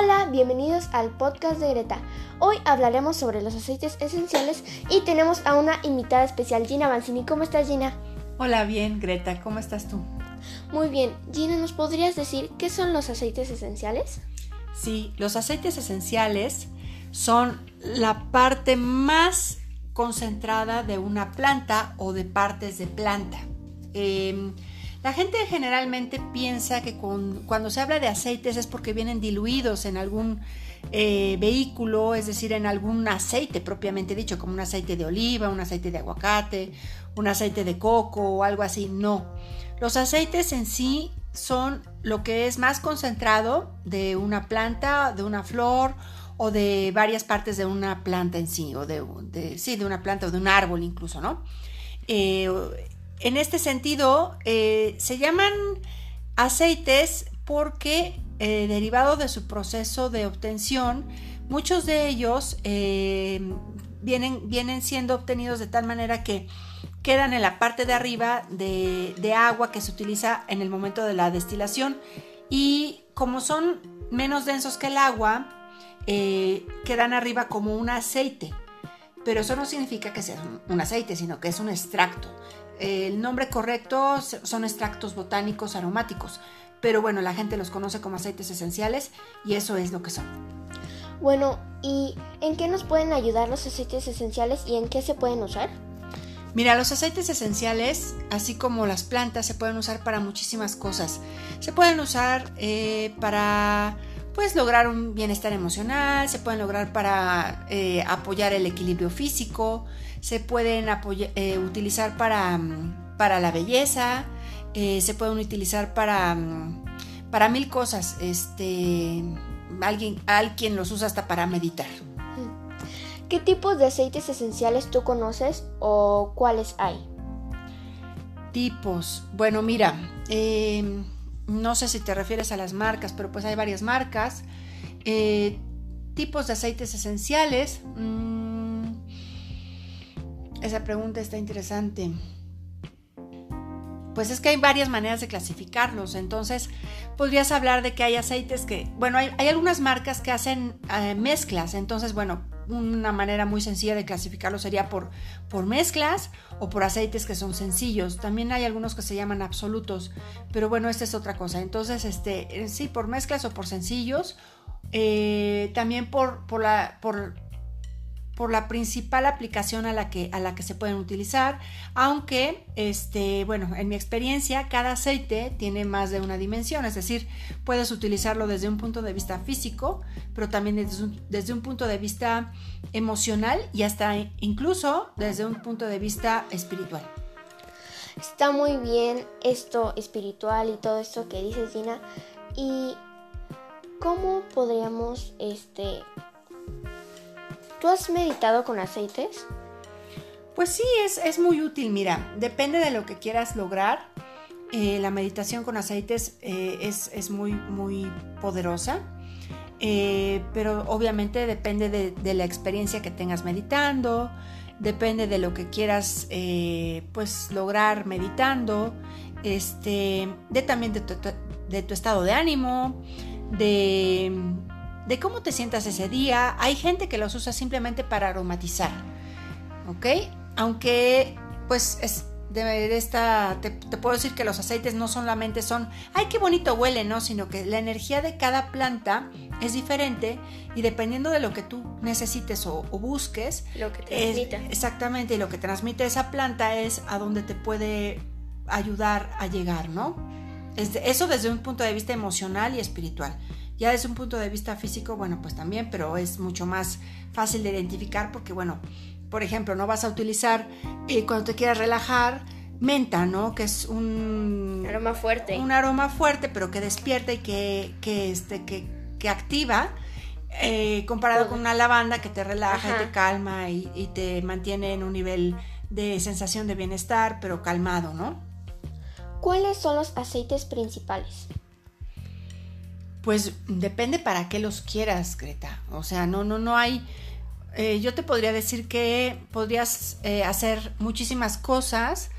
Hola, bienvenidos al podcast de Greta. Hoy hablaremos sobre los aceites esenciales y tenemos a una invitada especial, Gina Banzini. ¿Cómo estás, Gina? Hola, bien, Greta. ¿Cómo estás tú? Muy bien. Gina, ¿nos podrías decir qué son los aceites esenciales? Sí, los aceites esenciales son la parte más concentrada de una planta o de partes de planta. Em, la gente generalmente piensa que cuando se habla de aceites es porque vienen diluidos en algún eh, vehículo, es decir, en algún aceite propiamente dicho, como un aceite de oliva, un aceite de aguacate, un aceite de coco o algo así. No. Los aceites en sí son lo que es más concentrado de una planta, de una flor o de varias partes de una planta en sí, o de, sí, de una planta o de un árbol incluso, ¿no? Eh, en este sentido, eh, se llaman aceites porque eh, derivado de su proceso de obtención, muchos de ellos eh, vienen, vienen, siendo obtenidos de tal manera que quedan en la parte de arriba de, de, agua que se utiliza en el momento de la destilación y como son menos densos que el agua, quedan arriba como un aceite. Pero eso no significa que sea un aceite, sino que es un extracto el nombre correcto son extractos botánicos aromáticos, pero bueno, la gente los conoce como aceites esenciales y eso es lo que son. Bueno, ¿y en qué nos pueden ayudar los aceites esenciales y en qué se pueden usar? Mira, los aceites esenciales, así como las plantas, se pueden usar para muchísimas cosas. Se pueden usar eh, para pues lograr un bienestar emocional, se pueden lograr para eh, apoyar el equilibrio físico, se pueden eh, utilizar para, mm, para, la belleza, eh, se pueden utilizar para, mm, para mil cosas. Este, alguien, alguien los usa hasta para meditar. ¿Qué tipos de aceites esenciales tú conoces o cuáles hay? Tipos. Bueno, mira, eh, no sé si te refieres a las marcas, pero pues hay varias marcas. Eh, tipos de aceites esenciales. Mm, esa pregunta está interesante. Pues es que hay varias maneras de clasificarlos. Entonces, podrías hablar de que hay aceites que, bueno, hay, algunas marcas que hacen eh, mezclas. Entonces, bueno, una manera muy sencilla de clasificarlo sería por, por mezclas o por aceites que son sencillos. También hay algunos que se llaman absolutos, pero bueno, esta es otra cosa. Entonces, este, eh, sí, por mezclas o por sencillos. Eh, también por, por, la, por por la principal aplicación a la que, a la que se pueden utilizar, aunque, este, bueno, en mi experiencia, cada aceite tiene más de una dimensión, es decir, puedes utilizarlo desde un punto de vista físico, pero también desde un, desde un punto de vista emocional y hasta incluso desde un punto de vista espiritual. Está muy bien esto espiritual y todo esto que dices, Gina. ¿Y cómo podríamos este, ¿Tú has meditado con aceites? Pues sí, es, es muy útil. Mira, depende de lo que quieras lograr. Eh, la meditación con aceites eh, es, muy, muy poderosa. Eh, pero obviamente depende de, la experiencia que tengas meditando, depende de lo que quieras pues lograr meditando, este, de también de de tu estado de ánimo, de de cómo te sientas ese día. Hay gente que los usa simplemente para aromatizar, ¿ok? Aunque, pues, es de, esta, te, puedo decir que los aceites no solamente son, ay, qué bonito huele, ¿no? Sino que la energía de cada planta es diferente y dependiendo de lo que tú necesites o, busques, lo que transmite. exactamente, y lo que transmite esa planta es a donde te puede ayudar a llegar, ¿no? eso desde un punto de vista emocional y espiritual. Ya desde un punto de vista físico, bueno, pues también, pero es mucho más fácil de identificar porque, bueno, por ejemplo, no vas a utilizar eh, cuando te quieras relajar menta, ¿no? Que es un aroma fuerte. Un aroma fuerte, pero que despierta y que, que, este, que, que activa. Eh, comparado con una lavanda que te relaja y te calma y, y, te mantiene en un nivel de sensación de bienestar, pero calmado, ¿no? ¿Cuáles son los aceites principales? Pues depende para qué los quieras, Greta. O sea, no, no, no hay. Eh, yo te podría decir que podrías eh, hacer muchísimas cosas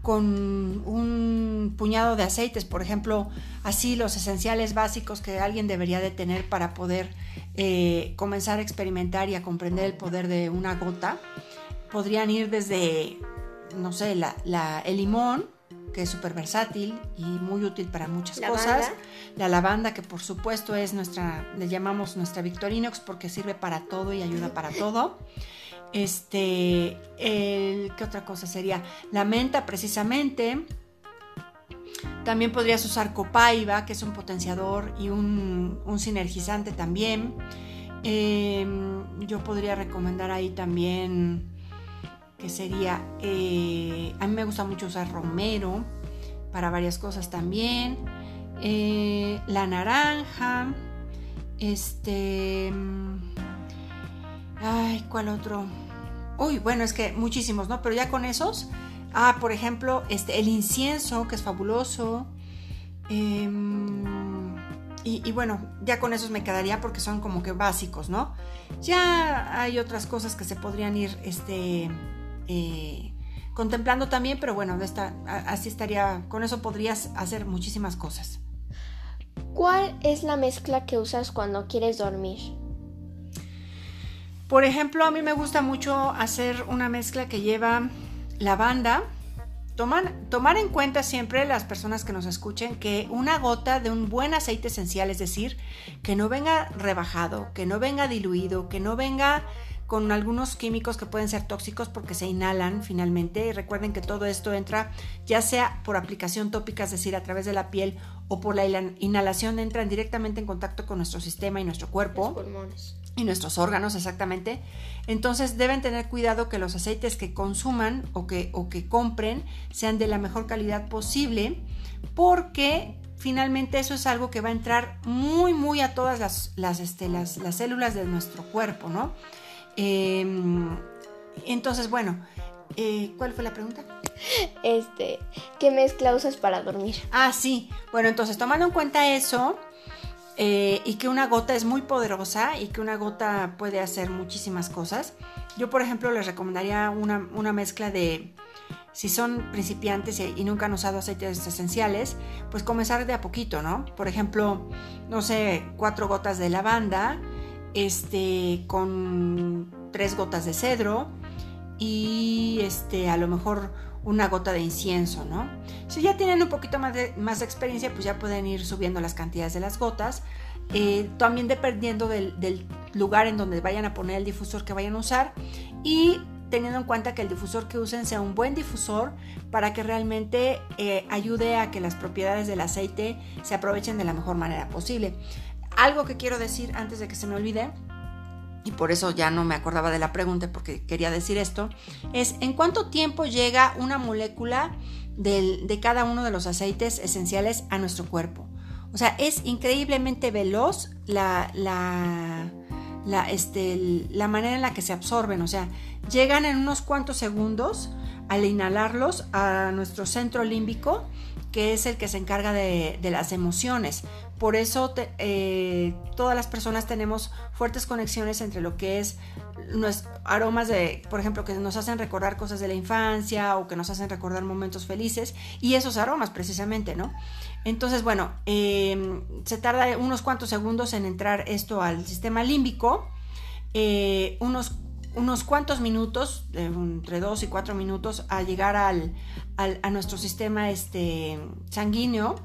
con un puñado de aceites, por ejemplo, así los esenciales básicos que alguien debería de tener para poder eh, comenzar a experimentar y a comprender el poder de una gota, podrían ir desde, no sé, la, el limón, que es súper versátil y muy útil para muchas cosas. La lavanda, que por supuesto es nuestra, le llamamos nuestra Victorinox porque sirve para todo y ayuda para todo. Este, el, ¿qué otra cosa sería? La menta, precisamente. También podrías usar copaiba, que es un potenciador y un, sinergizante también. Em, yo podría recomendar ahí también que sería, eh, a mí me gusta mucho usar romero para varias cosas también. Eh, la naranja, este, ay, ¿cuál otro? Uy, bueno, es que muchísimos, ¿no? Pero ya con esos, ah, por ejemplo, este, el incienso, que es fabuloso. Em, y, bueno, ya con esos me quedaría porque son como que básicos, ¿no? Ya hay otras cosas que se podrían ir, este, eh, contemplando también, pero bueno, así estaría, con eso podrías hacer muchísimas cosas. ¿Cuál es la mezcla que usas cuando quieres dormir? Por ejemplo, a mí me gusta mucho hacer una mezcla que lleva lavanda. tomar en cuenta siempre las personas que nos escuchen que una gota de un buen aceite esencial, es decir, que no venga rebajado, que no venga diluido, que no venga con algunos químicos que pueden ser tóxicos porque se inhalan finalmente. Y recuerden que todo esto entra ya sea por aplicación tópica, es decir, a través de la piel o por la inhalación, entran directamente en contacto con nuestro sistema y nuestro cuerpo. Y nuestros órganos, exactamente. Entonces deben tener cuidado que los aceites que consuman o que, o que compren sean de la mejor calidad posible porque finalmente eso es algo que va a entrar muy, muy a todas las, las, este, las, las células de nuestro cuerpo, ¿no? Em, entonces, bueno, eh, ¿cuál fue la pregunta? Este, ¿qué mezcla usas para dormir? Ah, sí. Bueno, entonces, tomando en cuenta eso, eh, y que una gota es muy poderosa y que una gota puede hacer muchísimas cosas, yo, por ejemplo, les recomendaría una, una mezcla de, si son principiantes y, nunca han usado aceites esenciales, pues comenzar de a poquito, ¿no? Por ejemplo, no sé, cuatro gotas de lavanda, este, con tres gotas de cedro y este, a lo mejor una gota de incienso, ¿no? Si ya tienen un poquito más de, más experiencia, pues ya pueden ir subiendo las cantidades de las gotas. Eh, también dependiendo del, lugar en donde vayan a poner el difusor que vayan a usar y teniendo en cuenta que el difusor que usen sea un buen difusor para que realmente eh, ayude a que las propiedades del aceite se aprovechen de la mejor manera posible. Algo que quiero decir antes de que se me olvide, y por eso ya no me acordaba de la pregunta porque quería decir esto, es en cuánto tiempo llega una molécula de cada uno de los aceites esenciales a nuestro cuerpo. O sea, es increíblemente veloz la, la, este, la manera en la que se absorben. O sea, llegan en unos cuantos segundos al inhalarlos a nuestro centro límbico que es el que se encarga de, las emociones. Por eso eh, todas las personas tenemos fuertes conexiones entre lo que es aromas de, por ejemplo, que nos hacen recordar cosas de la infancia o que nos hacen recordar momentos felices y esos aromas precisamente, ¿no? Entonces, bueno, em, se tarda unos cuantos segundos en entrar esto al sistema límbico, eh, unos unos cuantos minutos, entre dos y cuatro minutos, a llegar al, a nuestro sistema este, sanguíneo.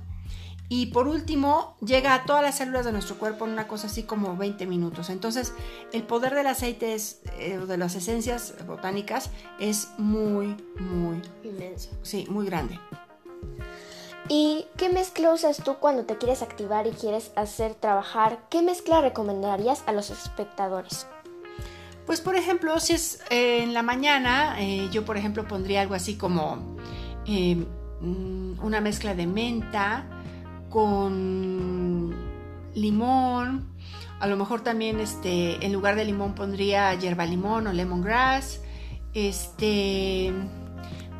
Y por último, llega a todas las células de nuestro cuerpo en una cosa así como 20 minutos. Entonces, el poder del aceite es, eh, de las esencias botánicas es muy, muy inmenso. Sí, muy grande. ¿Y qué mezcla usas tú cuando te quieres activar y quieres hacer trabajar? ¿Qué mezcla recomendarías a los espectadores? Pues por ejemplo, si es eh, en la mañana, eh, yo por ejemplo pondría algo así como eh, mm, una mezcla de menta con limón. A lo mejor también este, en lugar de limón pondría hierba limón o lemongrass. Este,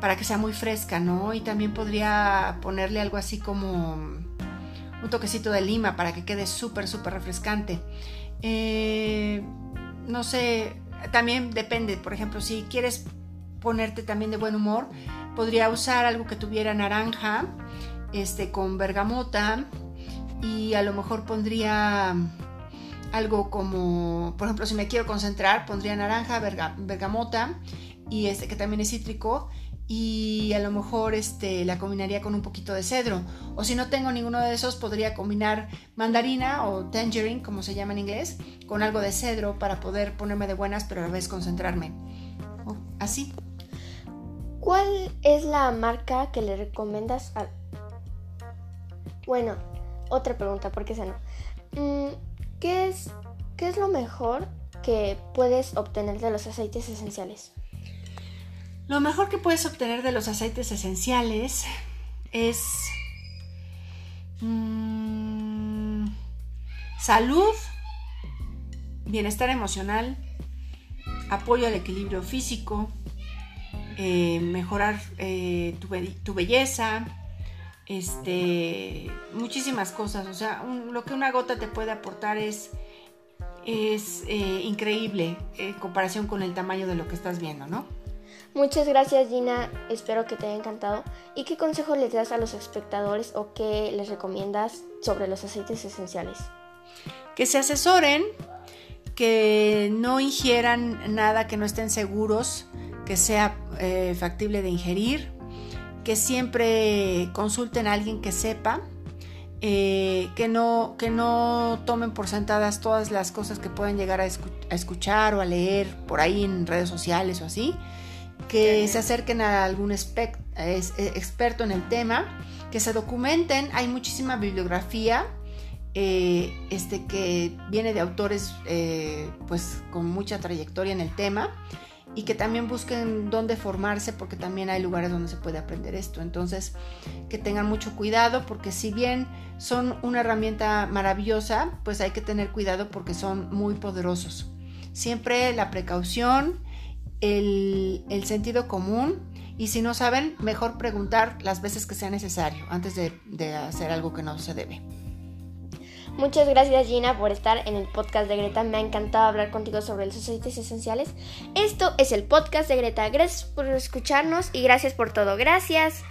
para que sea muy fresca, ¿no? Y también podría ponerle algo así como un toquecito de lima para que quede súper, súper refrescante. Eh, no sé, también depende, por ejemplo, si quieres ponerte también de buen humor, podría usar algo que tuviera naranja, este, con bergamota y a lo mejor pondría algo como, por ejemplo, si me quiero concentrar, pondría naranja, bergamota y este que también es cítrico y a lo mejor este, la combinaría con un poquito de cedro. O si no tengo ninguno de esos, podría combinar mandarina o tangerine, como se llama en inglés, con algo de cedro para poder ponerme de buenas, pero a la vez concentrarme. Así. ¿Cuál es la marca que le recomiendas a... Bueno, otra pregunta, porque esa no. Mm, ¿qué, es, ¿Qué es lo mejor que puedes obtener de los aceites esenciales? Lo mejor que puedes obtener de los aceites esenciales es mm, salud, bienestar emocional, apoyo al equilibrio físico, eh, mejorar eh, tu, belleza, este, muchísimas cosas. O sea, lo que una gota te puede aportar es, es eh, increíble en comparación con el tamaño de lo que estás viendo, ¿no? Muchas gracias Gina, espero que te haya encantado. ¿Y qué consejo les das a los espectadores o qué les recomiendas sobre los aceites esenciales? Que se asesoren, que no ingieran nada que no estén seguros, que sea eh, factible de ingerir, que siempre consulten a alguien que sepa, eh, que, no, que no tomen por sentadas todas las cosas que pueden llegar a escuchar o a leer por ahí en redes sociales o así que se acerquen a algún eh, experto en el tema, que se documenten. Hay muchísima bibliografía eh, este, que viene de autores eh, pues, con mucha trayectoria en el tema y que también busquen dónde formarse porque también hay lugares donde se puede aprender esto. Entonces, que tengan mucho cuidado porque si bien son una herramienta maravillosa, pues hay que tener cuidado porque son muy poderosos. Siempre la precaución, el, sentido común y si no saben, mejor preguntar las veces que sea necesario antes de, de, hacer algo que no se debe. Muchas gracias Gina por estar en el podcast de Greta. Me ha encantado hablar contigo sobre los aceites esenciales. Esto es el podcast de Greta. Gracias por escucharnos y gracias por todo. Gracias.